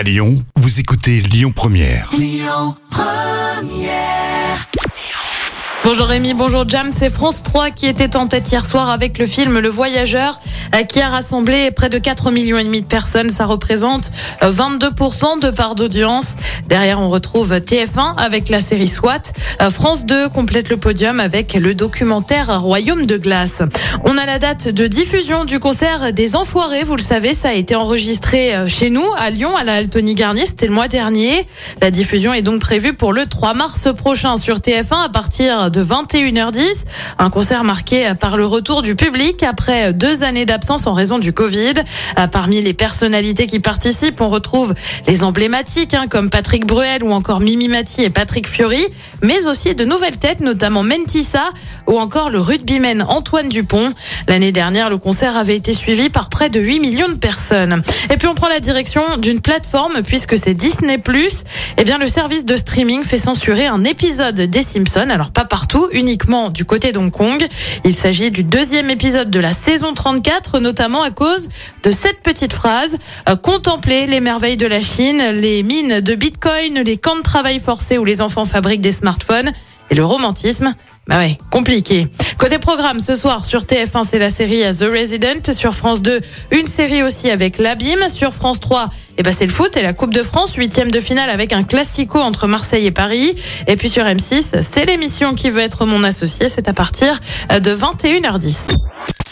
À Lyon, vous écoutez Lyon Première. Bonjour Rémi, bonjour Jam. C'est France 3 qui était en tête hier soir avec le film Le Voyageur qui a rassemblé près de 4 millions et demi de personnes. Ça représente euh, 22% de part d'audience. Derrière, on retrouve TF1 avec la série SWAT. Euh, France 2 complète le podium avec le documentaire Royaume de glace. On a la date de diffusion du concert des Enfoirés. Vous le savez, ça a été enregistré euh, chez nous à Lyon à la Altony Garnier. C'était le mois dernier. La diffusion est donc prévue pour le 3 mars prochain sur TF1 à partir de 21h10. Un concert marqué par le retour du public après deux années d'absence en raison du Covid. Euh, Parmi les personnalités qui participent, on retrouve les emblématiques hein, comme Patrick Bruel ou encore Mimi Mati et Patrick Fiori, mais aussi de nouvelles têtes, notamment Mentissa ou encore le rugbyman Antoine Dupont. L'année dernière, le concert avait été suivi par près de 8 millions de personnes. Et puis on prend la direction d'une plateforme puisque c'est Disney+. Eh bien, le service de streaming fait censurer un épisode des Simpsons. Alors pas partout, uniquement du côté d'Hong Kong. Il s'agit du deuxième épisode de la saison 34, notamment à cause de cette petite phrase euh, contempler les merveilles de la Chine, les mines de Bitcoin, les camps de travail forcés où les enfants fabriquent des smartphones et le romantisme. Bah ouais, compliqué. Côté programme, ce soir sur TF1, c'est la série The Resident. Sur France 2, une série aussi avec l'Abîme. Sur France 3, eh ben c'est le foot et la Coupe de France, huitième de finale avec un classico entre Marseille et Paris. Et puis sur M6, c'est l'émission qui veut être mon associé. C'est à partir de 21h10.